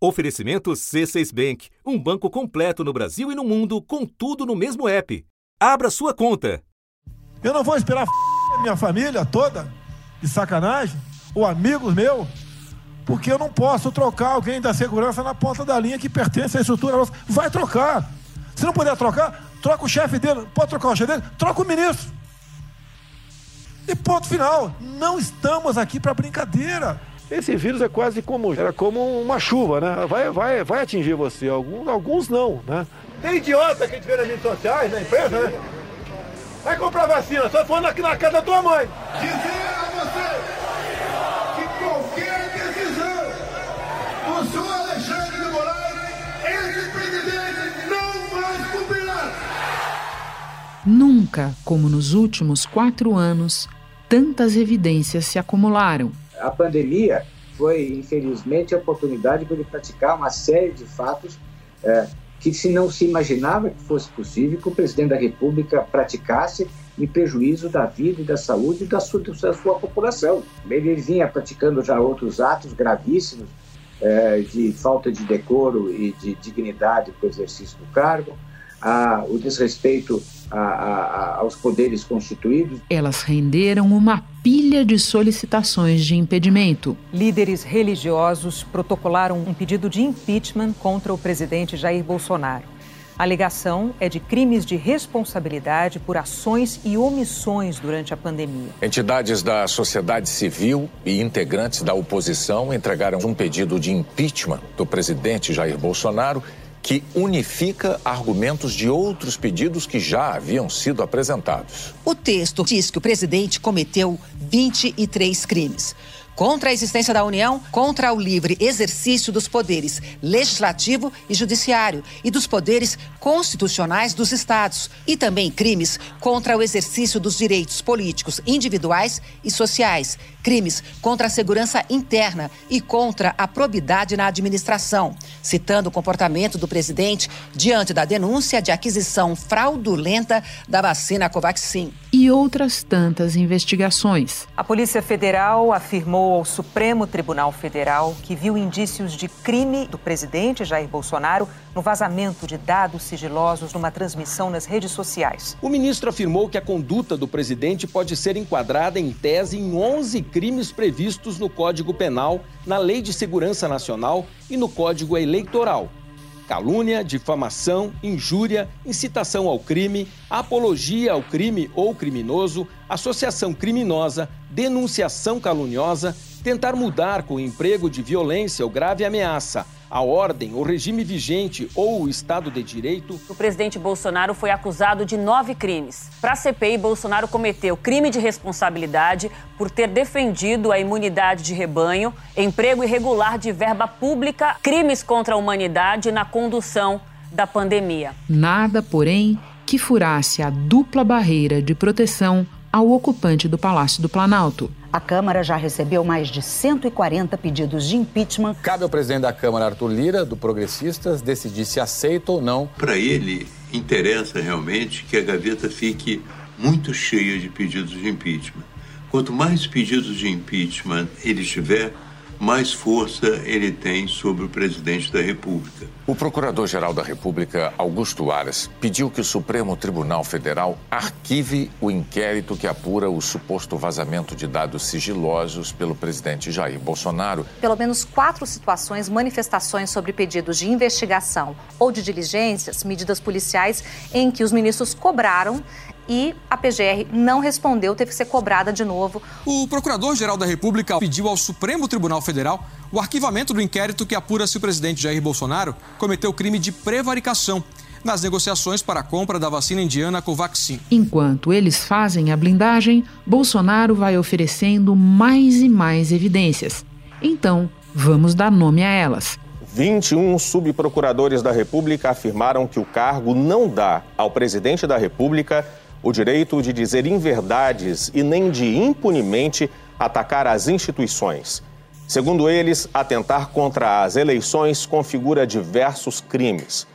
Oferecimento C6 Bank, um banco completo no Brasil e no mundo, com tudo no mesmo app. Abra sua conta. Eu não vou esperar a minha família toda, de sacanagem, ou amigos meus, porque eu não posso trocar alguém da segurança na ponta da linha que pertence à estrutura nossa. Vai trocar. Se não puder trocar, troca o chefe dele. Pode trocar o chefe dele? Troca o ministro. E ponto final. Não estamos aqui para brincadeira. Esse vírus é quase como era como uma chuva, né? Vai, vai, vai atingir você. Alguns, alguns não, né? Tem idiota que a gente vê nas redes sociais, na empresa, né? Vai comprar vacina, só for aqui na casa da tua mãe. Dizer a você que qualquer decisão do senhor Alexandre de Moraes, esse presidente não mais cumprirá. Nunca, como nos últimos quatro anos, tantas evidências se acumularam a pandemia foi, infelizmente, a oportunidade para ele praticar uma série de fatos é, que se não se imaginava que fosse possível que o presidente da República praticasse em prejuízo da vida e da saúde da sua, da sua população. Ele vinha praticando já outros atos gravíssimos é, de falta de decoro e de dignidade para o exercício do cargo, a, o desrespeito a, a, aos poderes constituídos. Elas renderam uma pilha de solicitações de impedimento. Líderes religiosos protocolaram um pedido de impeachment contra o presidente Jair Bolsonaro. A alegação é de crimes de responsabilidade por ações e omissões durante a pandemia. Entidades da sociedade civil e integrantes da oposição entregaram um pedido de impeachment do presidente Jair Bolsonaro que unifica argumentos de outros pedidos que já haviam sido apresentados. O texto diz que o presidente cometeu 23 crimes contra a existência da União, contra o livre exercício dos poderes legislativo e judiciário e dos poderes constitucionais dos estados, e também crimes contra o exercício dos direitos políticos individuais e sociais, crimes contra a segurança interna e contra a probidade na administração, citando o comportamento do presidente diante da denúncia de aquisição fraudulenta da vacina Covaxin. E outras tantas investigações. A Polícia Federal afirmou ao Supremo Tribunal Federal que viu indícios de crime do presidente Jair Bolsonaro no vazamento de dados sigilosos numa transmissão nas redes sociais. O ministro afirmou que a conduta do presidente pode ser enquadrada em tese em 11 crimes previstos no Código Penal, na Lei de Segurança Nacional e no Código Eleitoral. Calúnia, difamação, injúria, incitação ao crime, apologia ao crime ou criminoso, associação criminosa, denunciação caluniosa, tentar mudar com o emprego de violência ou grave ameaça a ordem, o regime vigente ou o Estado de Direito. O presidente Bolsonaro foi acusado de nove crimes. Para a CPI, Bolsonaro cometeu crime de responsabilidade por ter defendido a imunidade de rebanho, emprego irregular de verba pública, crimes contra a humanidade na condução da pandemia. Nada, porém, que furasse a dupla barreira de proteção ao ocupante do Palácio do Planalto. A Câmara já recebeu mais de 140 pedidos de impeachment. Cabe ao presidente da Câmara, Arthur Lira, do Progressistas, decidir se aceita ou não. Para ele, interessa realmente que a gaveta fique muito cheia de pedidos de impeachment. Quanto mais pedidos de impeachment ele tiver, mais força ele tem sobre o presidente da República. O Procurador-Geral da República, Augusto Aras, pediu que o Supremo Tribunal Federal arquive o inquérito que apura o suposto vazamento de dados sigilosos pelo presidente Jair Bolsonaro. Pelo menos quatro situações, manifestações sobre pedidos de investigação ou de diligências, medidas policiais em que os ministros cobraram e a PGR não respondeu, teve que ser cobrada de novo. O Procurador-Geral da República pediu ao Supremo Tribunal Federal o arquivamento do inquérito que apura se o presidente Jair Bolsonaro cometeu crime de prevaricação nas negociações para a compra da vacina indiana Covaxin. Enquanto eles fazem a blindagem, Bolsonaro vai oferecendo mais e mais evidências. Então, vamos dar nome a elas. 21 subprocuradores da República afirmaram que o cargo não dá ao presidente da República o direito de dizer inverdades e nem de impunemente atacar as instituições. Segundo eles, atentar contra as eleições configura diversos crimes.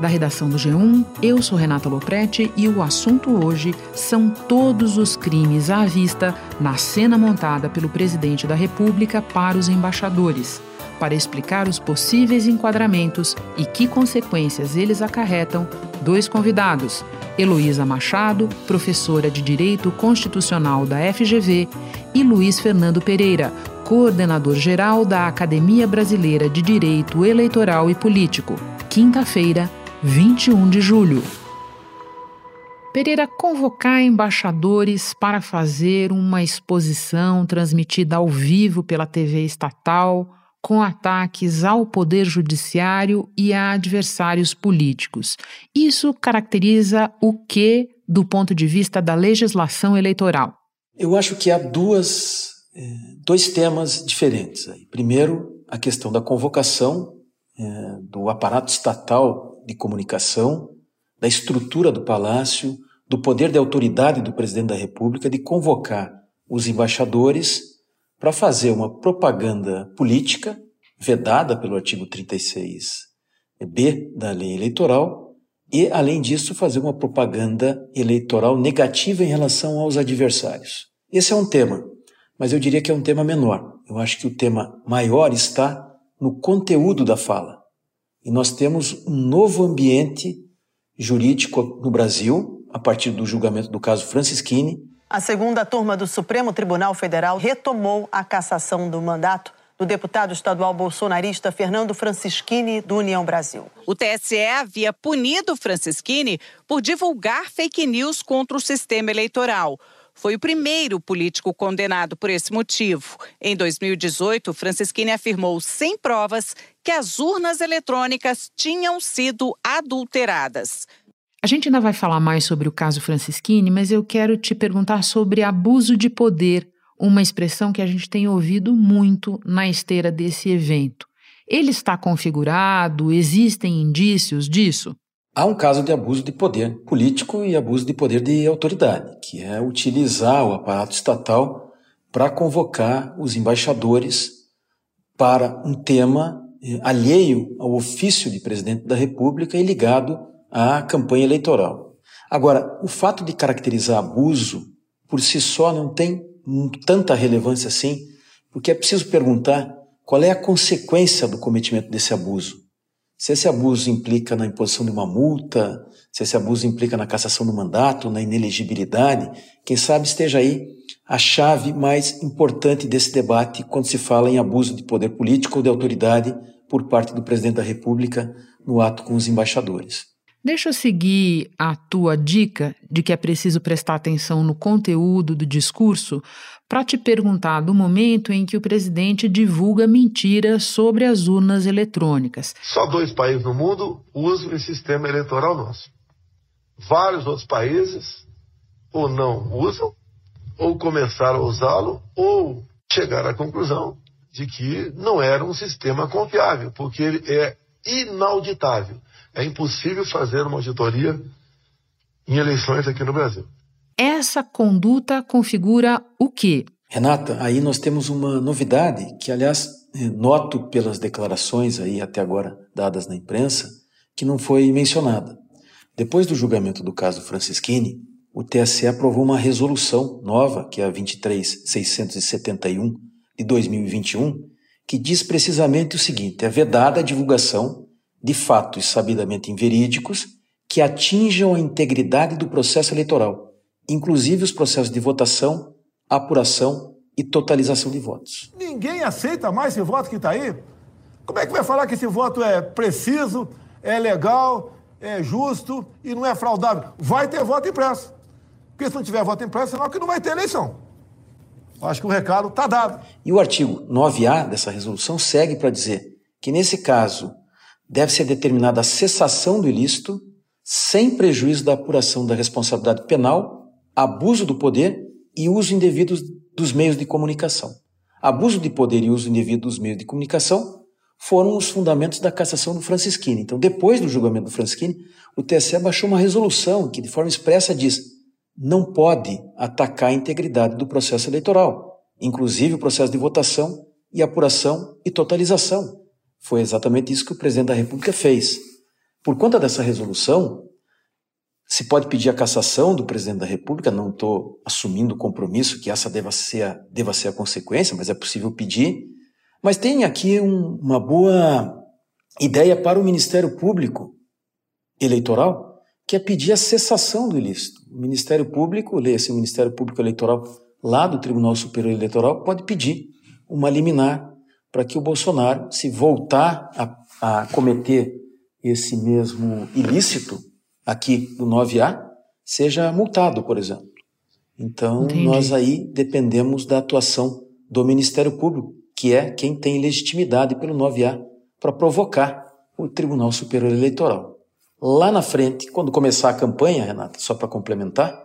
Da redação do G1, eu sou Renata Loprete e o assunto hoje são todos os crimes à vista na cena montada pelo presidente da República para os embaixadores. Para explicar os possíveis enquadramentos e que consequências eles acarretam, dois convidados: Heloísa Machado, professora de Direito Constitucional da FGV, e Luiz Fernando Pereira, coordenador geral da Academia Brasileira de Direito Eleitoral e Político. Quinta-feira, 21 de julho. Pereira convocar embaixadores para fazer uma exposição transmitida ao vivo pela TV estatal com ataques ao poder judiciário e a adversários políticos. Isso caracteriza o que do ponto de vista da legislação eleitoral? Eu acho que há duas, eh, dois temas diferentes. Primeiro, a questão da convocação eh, do aparato estatal de comunicação, da estrutura do palácio, do poder de autoridade do presidente da República de convocar os embaixadores para fazer uma propaganda política vedada pelo artigo 36b da lei eleitoral e, além disso, fazer uma propaganda eleitoral negativa em relação aos adversários. Esse é um tema, mas eu diria que é um tema menor. Eu acho que o tema maior está no conteúdo da fala. E nós temos um novo ambiente jurídico no Brasil, a partir do julgamento do caso Francisquini, a segunda turma do Supremo Tribunal Federal retomou a cassação do mandato do deputado estadual bolsonarista Fernando Francischini, do União Brasil. O TSE havia punido Francischini por divulgar fake news contra o sistema eleitoral. Foi o primeiro político condenado por esse motivo. Em 2018, Francischini afirmou sem provas que as urnas eletrônicas tinham sido adulteradas. A gente ainda vai falar mais sobre o caso Francisquini, mas eu quero te perguntar sobre abuso de poder, uma expressão que a gente tem ouvido muito na esteira desse evento. Ele está configurado? Existem indícios disso? Há um caso de abuso de poder político e abuso de poder de autoridade, que é utilizar o aparato estatal para convocar os embaixadores para um tema eh, alheio ao ofício de presidente da República e ligado à campanha eleitoral. Agora, o fato de caracterizar abuso por si só não tem tanta relevância assim, porque é preciso perguntar qual é a consequência do cometimento desse abuso. Se esse abuso implica na imposição de uma multa, se esse abuso implica na cassação do mandato, na inelegibilidade, quem sabe esteja aí a chave mais importante desse debate quando se fala em abuso de poder político ou de autoridade por parte do presidente da República no ato com os embaixadores. Deixa eu seguir a tua dica de que é preciso prestar atenção no conteúdo do discurso para te perguntar do momento em que o presidente divulga mentiras sobre as urnas eletrônicas. Só dois países no mundo usam esse sistema eleitoral nosso. Vários outros países ou não usam, ou começaram a usá-lo, ou chegaram à conclusão de que não era um sistema confiável, porque ele é inauditável. É impossível fazer uma auditoria em eleições aqui no Brasil. Essa conduta configura o quê? Renata, aí nós temos uma novidade que, aliás, eh, noto pelas declarações aí até agora dadas na imprensa, que não foi mencionada. Depois do julgamento do caso Francisquini, o TSE aprovou uma resolução nova, que é a 23671 de 2021, que diz precisamente o seguinte: é vedada a divulgação de fatos sabidamente inverídicos que atinjam a integridade do processo eleitoral, inclusive os processos de votação, apuração e totalização de votos. Ninguém aceita mais esse voto que está aí. Como é que vai falar que esse voto é preciso, é legal, é justo e não é fraudável? Vai ter voto impresso. Porque se não tiver voto impresso, sinal que não vai ter eleição. Acho que o recado está dado. E o artigo 9A dessa resolução segue para dizer que, nesse caso, deve ser determinada a cessação do ilícito, sem prejuízo da apuração da responsabilidade penal, abuso do poder e uso indevido dos meios de comunicação. Abuso de poder e uso indevido dos meios de comunicação foram os fundamentos da cassação do Francisquini. Então, depois do julgamento do Francisquini, o TSE baixou uma resolução que, de forma expressa, diz não pode atacar a integridade do processo eleitoral, inclusive o processo de votação e apuração e totalização. Foi exatamente isso que o presidente da República fez. Por conta dessa resolução, se pode pedir a cassação do presidente da República, não estou assumindo o compromisso que essa deva ser, a, deva ser a consequência, mas é possível pedir. Mas tem aqui um, uma boa ideia para o Ministério Público Eleitoral, que é pedir a cessação do ilícito. O Ministério Público, leia-se o Ministério Público Eleitoral lá do Tribunal Superior Eleitoral, pode pedir uma liminar para que o Bolsonaro, se voltar a, a cometer esse mesmo ilícito aqui do 9A, seja multado, por exemplo. Então, Entendi. nós aí dependemos da atuação do Ministério Público, que é quem tem legitimidade pelo 9A para provocar o Tribunal Superior Eleitoral. Lá na frente, quando começar a campanha, Renata, só para complementar,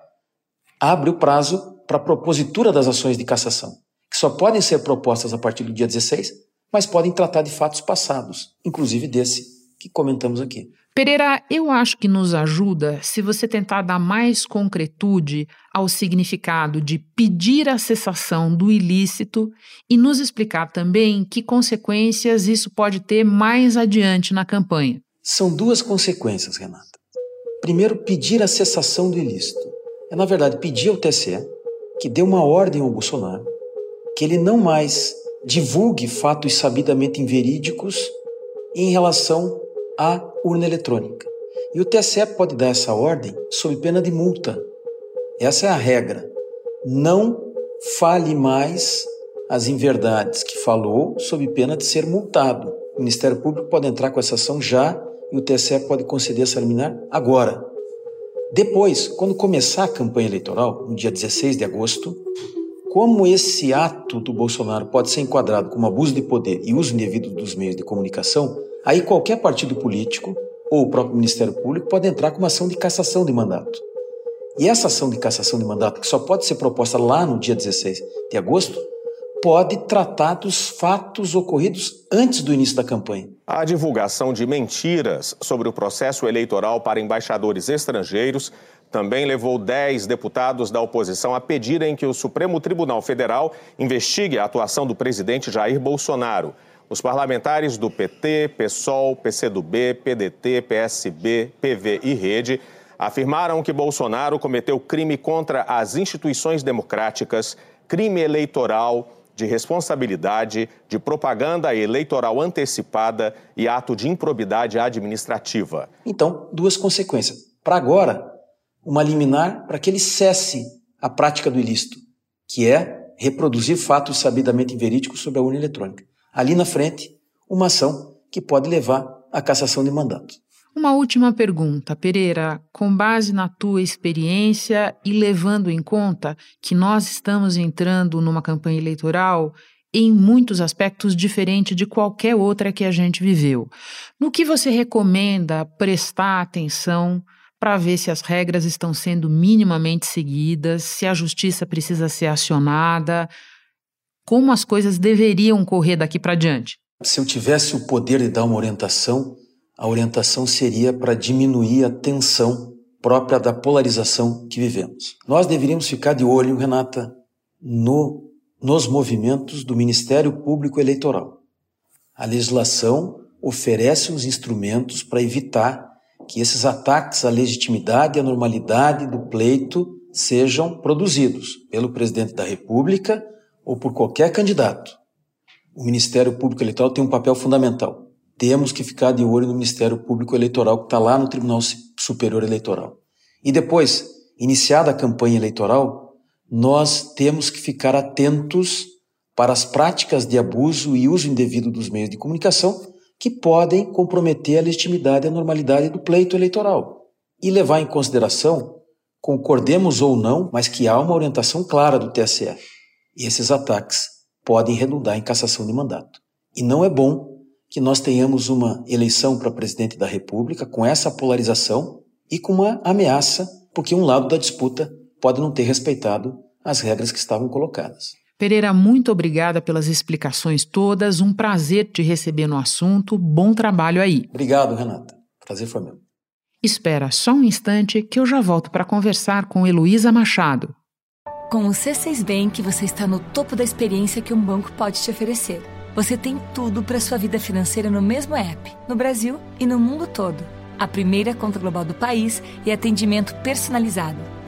abre o prazo para a propositura das ações de cassação, que só podem ser propostas a partir do dia 16, mas podem tratar de fatos passados, inclusive desse que comentamos aqui. Pereira, eu acho que nos ajuda se você tentar dar mais concretude ao significado de pedir a cessação do ilícito e nos explicar também que consequências isso pode ter mais adiante na campanha. São duas consequências, Renata. Primeiro, pedir a cessação do ilícito. É, na verdade, pedir ao TSE que dê uma ordem ao Bolsonaro que ele não mais divulgue fatos sabidamente inverídicos em relação à urna eletrônica. E o TSE pode dar essa ordem sob pena de multa. Essa é a regra. Não fale mais as inverdades que falou sob pena de ser multado. O Ministério Público pode entrar com essa ação já e o TSE pode conceder essa liminar agora. Depois, quando começar a campanha eleitoral, no dia 16 de agosto, como esse ato do Bolsonaro pode ser enquadrado como abuso de poder e uso indevido dos meios de comunicação, aí qualquer partido político ou o próprio Ministério Público pode entrar com uma ação de cassação de mandato. E essa ação de cassação de mandato, que só pode ser proposta lá no dia 16 de agosto, pode tratar dos fatos ocorridos antes do início da campanha. A divulgação de mentiras sobre o processo eleitoral para embaixadores estrangeiros também levou 10 deputados da oposição a pedirem que o Supremo Tribunal Federal investigue a atuação do presidente Jair Bolsonaro. Os parlamentares do PT, PSOL, PCdoB, PDT, PSB, PV e Rede afirmaram que Bolsonaro cometeu crime contra as instituições democráticas, crime eleitoral de responsabilidade, de propaganda eleitoral antecipada e ato de improbidade administrativa. Então, duas consequências. Para agora, uma liminar para que ele cesse a prática do ilícito, que é reproduzir fatos sabidamente inverídicos sobre a urna eletrônica. Ali na frente, uma ação que pode levar à cassação de mandato. Uma última pergunta, Pereira. Com base na tua experiência e levando em conta que nós estamos entrando numa campanha eleitoral em muitos aspectos diferente de qualquer outra que a gente viveu, no que você recomenda prestar atenção para ver se as regras estão sendo minimamente seguidas, se a justiça precisa ser acionada, como as coisas deveriam correr daqui para diante? Se eu tivesse o poder de dar uma orientação, a orientação seria para diminuir a tensão própria da polarização que vivemos. Nós deveríamos ficar de olho, Renata, no, nos movimentos do Ministério Público Eleitoral. A legislação oferece os instrumentos para evitar que esses ataques à legitimidade e à normalidade do pleito sejam produzidos pelo presidente da República ou por qualquer candidato. O Ministério Público Eleitoral tem um papel fundamental temos que ficar de olho no Ministério Público Eleitoral que está lá no Tribunal Superior Eleitoral. E depois, iniciada a campanha eleitoral, nós temos que ficar atentos para as práticas de abuso e uso indevido dos meios de comunicação que podem comprometer a legitimidade e a normalidade do pleito eleitoral. E levar em consideração, concordemos ou não, mas que há uma orientação clara do TSE. E esses ataques podem redundar em cassação de mandato. E não é bom que nós tenhamos uma eleição para presidente da República com essa polarização e com uma ameaça, porque um lado da disputa pode não ter respeitado as regras que estavam colocadas. Pereira, muito obrigada pelas explicações todas. Um prazer te receber no assunto. Bom trabalho aí. Obrigado, Renata. Prazer foi meu. Espera só um instante que eu já volto para conversar com Heloísa Machado. Com o C6 Bank, você está no topo da experiência que um banco pode te oferecer você tem tudo para sua vida financeira no mesmo app, no Brasil e no mundo todo. a primeira conta global do país e atendimento personalizado,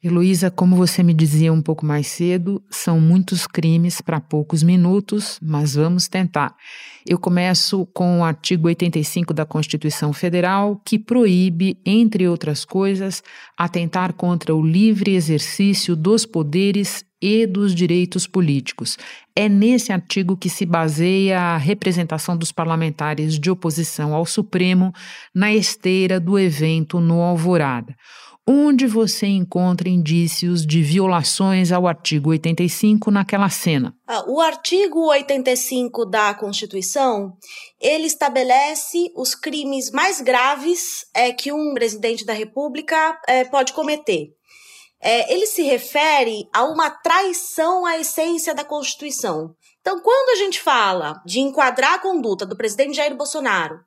Heloísa, como você me dizia um pouco mais cedo, são muitos crimes para poucos minutos, mas vamos tentar. Eu começo com o artigo 85 da Constituição Federal, que proíbe, entre outras coisas, atentar contra o livre exercício dos poderes e dos direitos políticos. É nesse artigo que se baseia a representação dos parlamentares de oposição ao Supremo na esteira do evento no Alvorada onde você encontra indícios de violações ao artigo 85 naquela cena. Ah, o artigo 85 da Constituição, ele estabelece os crimes mais graves é, que um presidente da República é, pode cometer. É, ele se refere a uma traição à essência da Constituição. Então, quando a gente fala de enquadrar a conduta do presidente Jair Bolsonaro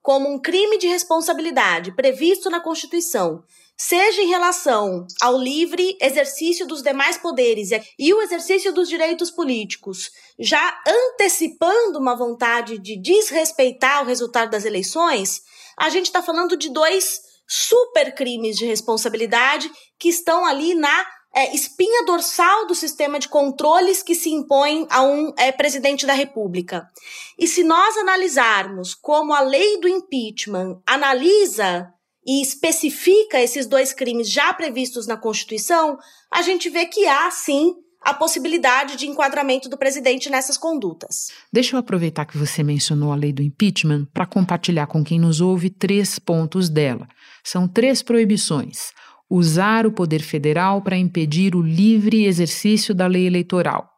como um crime de responsabilidade previsto na Constituição seja em relação ao livre exercício dos demais poderes e o exercício dos direitos políticos, já antecipando uma vontade de desrespeitar o resultado das eleições, a gente está falando de dois super crimes de responsabilidade que estão ali na é, espinha dorsal do sistema de controles que se impõe a um é, presidente da República. E se nós analisarmos como a lei do impeachment analisa e especifica esses dois crimes já previstos na Constituição, a gente vê que há sim a possibilidade de enquadramento do presidente nessas condutas. Deixa eu aproveitar que você mencionou a lei do impeachment para compartilhar com quem nos ouve três pontos dela. São três proibições: usar o poder federal para impedir o livre exercício da lei eleitoral,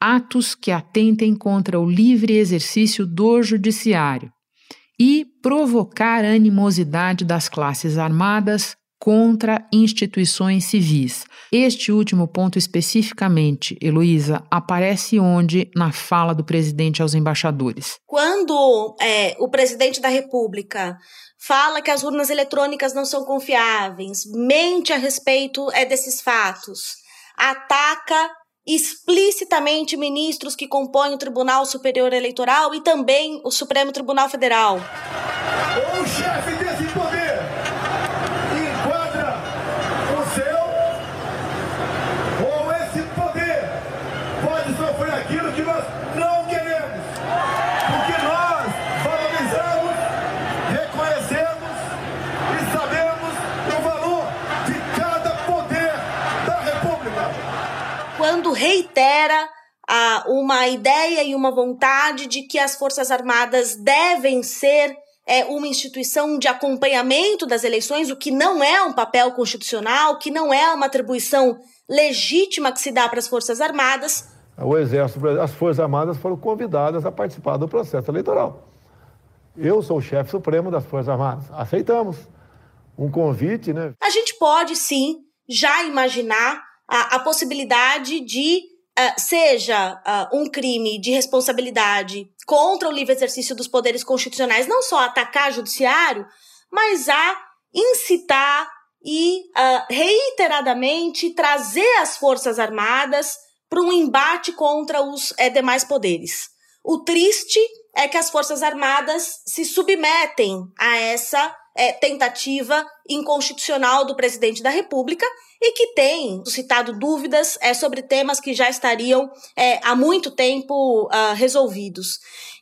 atos que atentem contra o livre exercício do judiciário e provocar animosidade das classes armadas contra instituições civis. Este último ponto especificamente, Heloísa, aparece onde na fala do presidente aos embaixadores? Quando é, o presidente da República fala que as urnas eletrônicas não são confiáveis, mente a respeito é, desses fatos, ataca explicitamente ministros que compõem o Tribunal Superior Eleitoral e também o Supremo Tribunal Federal. Uma ideia e uma vontade de que as Forças Armadas devem ser é, uma instituição de acompanhamento das eleições, o que não é um papel constitucional, que não é uma atribuição legítima que se dá para as Forças Armadas. O Exército, as Forças Armadas foram convidadas a participar do processo eleitoral. Eu sou o chefe supremo das Forças Armadas. Aceitamos um convite, né? A gente pode sim já imaginar a, a possibilidade de uh, seja uh, um crime de responsabilidade contra o livre exercício dos poderes constitucionais, não só atacar judiciário, mas a incitar e uh, reiteradamente trazer as Forças Armadas para um embate contra os é, demais poderes. O triste é que as Forças Armadas se submetem a essa é, tentativa inconstitucional do presidente da República e que tem suscitado dúvidas é, sobre temas que já estariam é, há muito tempo uh, resolvidos.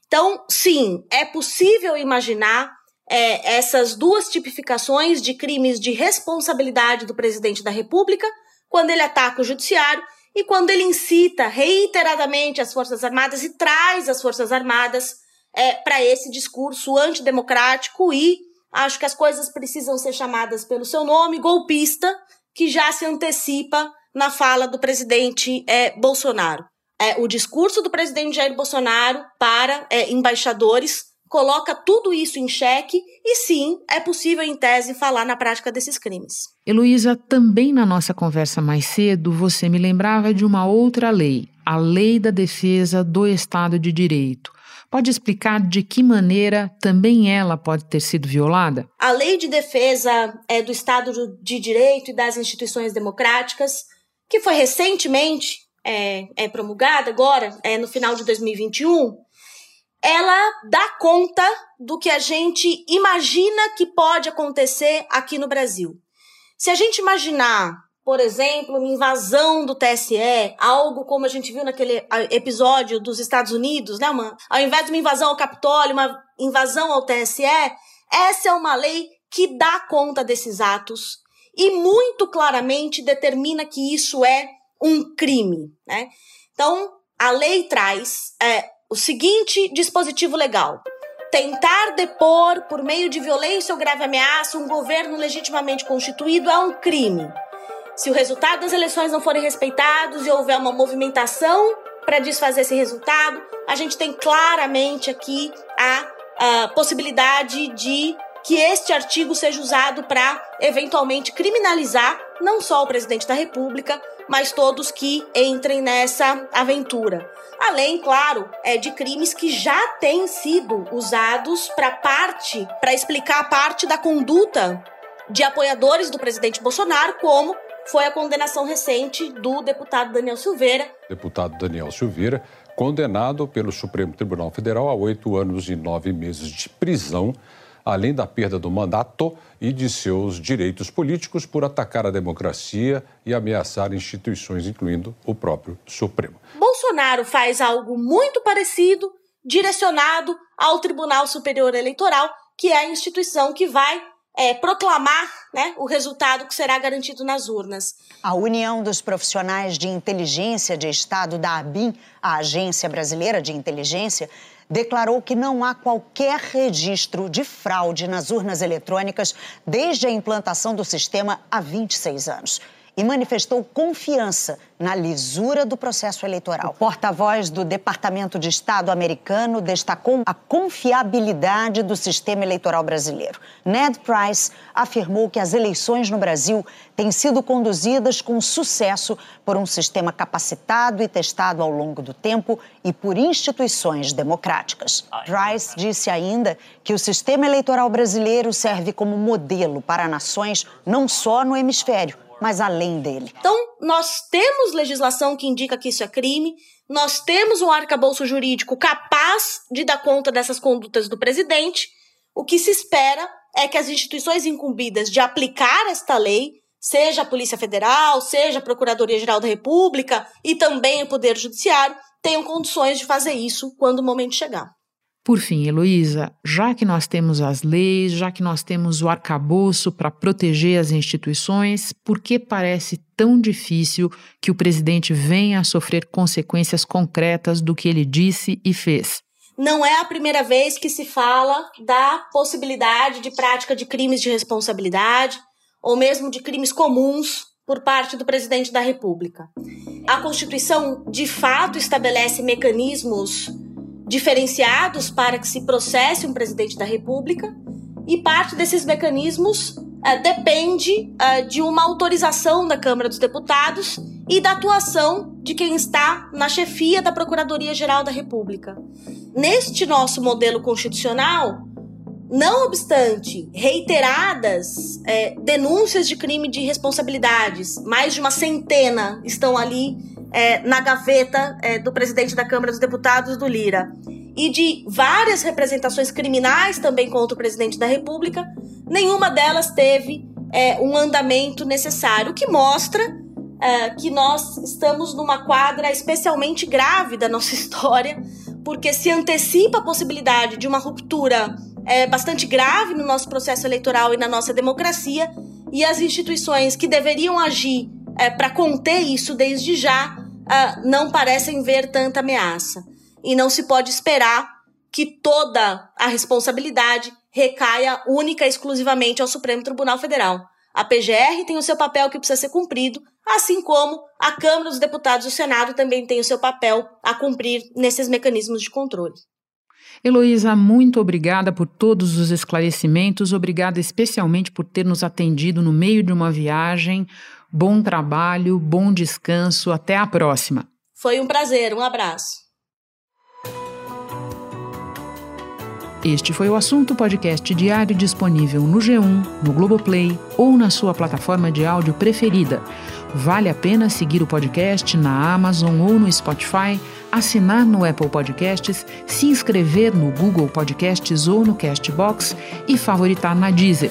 Então, sim, é possível imaginar é, essas duas tipificações de crimes de responsabilidade do presidente da República quando ele ataca o judiciário e quando ele incita reiteradamente as Forças Armadas e traz as Forças Armadas é, para esse discurso antidemocrático e acho que as coisas precisam ser chamadas pelo seu nome, golpista, que já se antecipa na fala do presidente é, Bolsonaro. É, o discurso do presidente Jair Bolsonaro para é, embaixadores coloca tudo isso em xeque e sim, é possível em tese falar na prática desses crimes. Heloísa, também na nossa conversa mais cedo, você me lembrava de uma outra lei, a Lei da Defesa do Estado de Direito. Pode explicar de que maneira também ela pode ter sido violada? A Lei de Defesa é, do Estado de Direito e das Instituições Democráticas, que foi recentemente é, é promulgada, agora, é, no final de 2021, ela dá conta do que a gente imagina que pode acontecer aqui no Brasil. Se a gente imaginar, por exemplo, uma invasão do TSE, algo como a gente viu naquele episódio dos Estados Unidos, né? Uma, ao invés de uma invasão ao Capitólio, uma invasão ao TSE, essa é uma lei que dá conta desses atos e muito claramente determina que isso é um crime, né? Então, a lei traz é, o seguinte dispositivo legal: tentar depor por meio de violência ou grave ameaça um governo legitimamente constituído é um crime. Se o resultado das eleições não forem respeitados e houver uma movimentação para desfazer esse resultado, a gente tem claramente aqui a, a possibilidade de que este artigo seja usado para eventualmente criminalizar não só o presidente da República, mas todos que entrem nessa aventura. Além, claro, é de crimes que já têm sido usados para parte, para explicar parte da conduta de apoiadores do presidente Bolsonaro, como foi a condenação recente do deputado Daniel Silveira. Deputado Daniel Silveira, condenado pelo Supremo Tribunal Federal a oito anos e nove meses de prisão além da perda do mandato e de seus direitos políticos por atacar a democracia e ameaçar instituições, incluindo o próprio Supremo. Bolsonaro faz algo muito parecido, direcionado ao Tribunal Superior Eleitoral, que é a instituição que vai é, proclamar né, o resultado que será garantido nas urnas. A União dos Profissionais de Inteligência de Estado da ABIN, a Agência Brasileira de Inteligência, declarou que não há qualquer registro de fraude nas urnas eletrônicas desde a implantação do sistema há 26 anos e manifestou confiança na lisura do processo eleitoral. O porta-voz do Departamento de Estado americano destacou a confiabilidade do sistema eleitoral brasileiro. Ned Price afirmou que as eleições no Brasil têm sido conduzidas com sucesso por um sistema capacitado e testado ao longo do tempo e por instituições democráticas. Price disse ainda que o sistema eleitoral brasileiro serve como modelo para nações não só no hemisfério, mas além dele. Então, nós temos legislação que indica que isso é crime, nós temos um arcabouço jurídico capaz de dar conta dessas condutas do presidente. O que se espera é que as instituições incumbidas de aplicar esta lei, seja a Polícia Federal, seja a Procuradoria-Geral da República e também o Poder Judiciário, tenham condições de fazer isso quando o momento chegar. Por fim, Heloísa, já que nós temos as leis, já que nós temos o arcabouço para proteger as instituições, por que parece tão difícil que o presidente venha a sofrer consequências concretas do que ele disse e fez? Não é a primeira vez que se fala da possibilidade de prática de crimes de responsabilidade ou mesmo de crimes comuns por parte do presidente da República. A Constituição, de fato, estabelece mecanismos diferenciados para que se processe um presidente da República, e parte desses mecanismos uh, depende uh, de uma autorização da Câmara dos Deputados e da atuação de quem está na chefia da Procuradoria-Geral da República. Neste nosso modelo constitucional, não obstante reiteradas é, denúncias de crime de responsabilidades, mais de uma centena estão ali é, na gaveta é, do presidente da Câmara dos Deputados, do Lira, e de várias representações criminais também contra o presidente da República, nenhuma delas teve é, um andamento necessário, o que mostra é, que nós estamos numa quadra especialmente grave da nossa história, porque se antecipa a possibilidade de uma ruptura é, bastante grave no nosso processo eleitoral e na nossa democracia, e as instituições que deveriam agir é, para conter isso desde já uh, não parecem ver tanta ameaça. E não se pode esperar que toda a responsabilidade recaia única e exclusivamente ao Supremo Tribunal Federal. A PGR tem o seu papel que precisa ser cumprido, assim como a Câmara dos Deputados e o Senado também tem o seu papel a cumprir nesses mecanismos de controle. Heloísa, muito obrigada por todos os esclarecimentos, obrigada especialmente por ter nos atendido no meio de uma viagem. Bom trabalho, bom descanso, até a próxima. Foi um prazer, um abraço. Este foi o assunto podcast diário disponível no G1, no Globoplay ou na sua plataforma de áudio preferida. Vale a pena seguir o podcast na Amazon ou no Spotify, assinar no Apple Podcasts, se inscrever no Google Podcasts ou no Castbox e favoritar na Deezer.